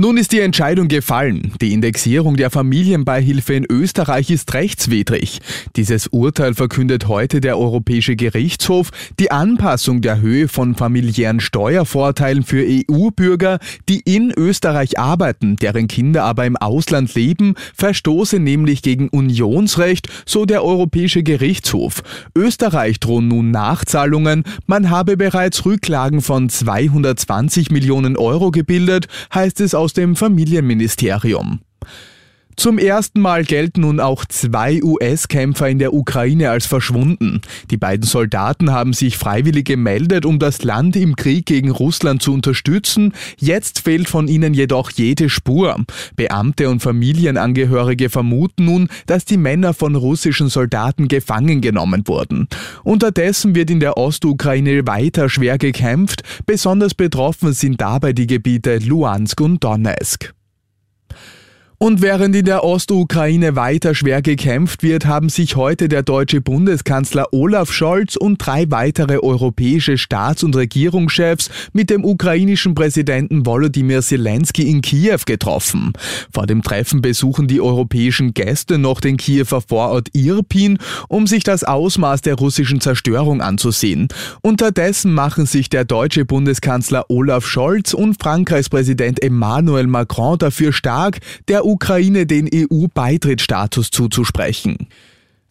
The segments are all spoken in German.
Nun ist die Entscheidung gefallen. Die Indexierung der Familienbeihilfe in Österreich ist rechtswidrig. Dieses Urteil verkündet heute der Europäische Gerichtshof. Die Anpassung der Höhe von familiären Steuervorteilen für EU-Bürger, die in Österreich arbeiten, deren Kinder aber im Ausland leben, verstoße nämlich gegen Unionsrecht, so der Europäische Gerichtshof. Österreich drohen nun Nachzahlungen. Man habe bereits Rücklagen von 220 Millionen Euro gebildet, heißt es aus dem Familienministerium. Zum ersten Mal gelten nun auch zwei US-Kämpfer in der Ukraine als verschwunden. Die beiden Soldaten haben sich freiwillig gemeldet, um das Land im Krieg gegen Russland zu unterstützen. Jetzt fehlt von ihnen jedoch jede Spur. Beamte und Familienangehörige vermuten nun, dass die Männer von russischen Soldaten gefangen genommen wurden. Unterdessen wird in der Ostukraine weiter schwer gekämpft. Besonders betroffen sind dabei die Gebiete Luhansk und Donetsk. Und während in der Ostukraine weiter schwer gekämpft wird, haben sich heute der deutsche Bundeskanzler Olaf Scholz und drei weitere europäische Staats- und Regierungschefs mit dem ukrainischen Präsidenten Volodymyr Zelensky in Kiew getroffen. Vor dem Treffen besuchen die europäischen Gäste noch den Kiewer Vorort Irpin, um sich das Ausmaß der russischen Zerstörung anzusehen. Unterdessen machen sich der deutsche Bundeskanzler Olaf Scholz und Frankreichs Präsident Emmanuel Macron dafür stark, der Ukraine den EU-Beitrittsstatus zuzusprechen.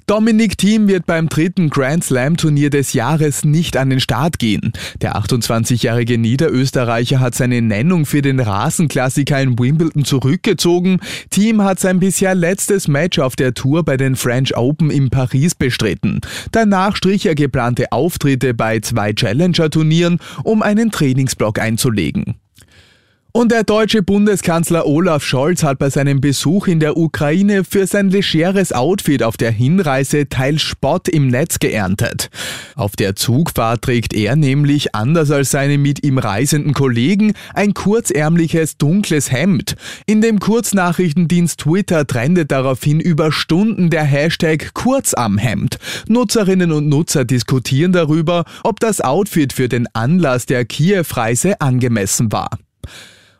Dominik Thiem wird beim dritten Grand Slam Turnier des Jahres nicht an den Start gehen. Der 28-jährige Niederösterreicher hat seine Nennung für den Rasenklassiker in Wimbledon zurückgezogen. Thiem hat sein bisher letztes Match auf der Tour bei den French Open in Paris bestritten. Danach strich er geplante Auftritte bei zwei Challenger-Turnieren, um einen Trainingsblock einzulegen. Und der deutsche Bundeskanzler Olaf Scholz hat bei seinem Besuch in der Ukraine für sein legeres Outfit auf der Hinreise teils Spott im Netz geerntet. Auf der Zugfahrt trägt er nämlich, anders als seine mit ihm reisenden Kollegen, ein kurzärmliches dunkles Hemd. In dem Kurznachrichtendienst Twitter trendet daraufhin über Stunden der Hashtag Kurz am Hemd. Nutzerinnen und Nutzer diskutieren darüber, ob das Outfit für den Anlass der Kiew-Reise angemessen war.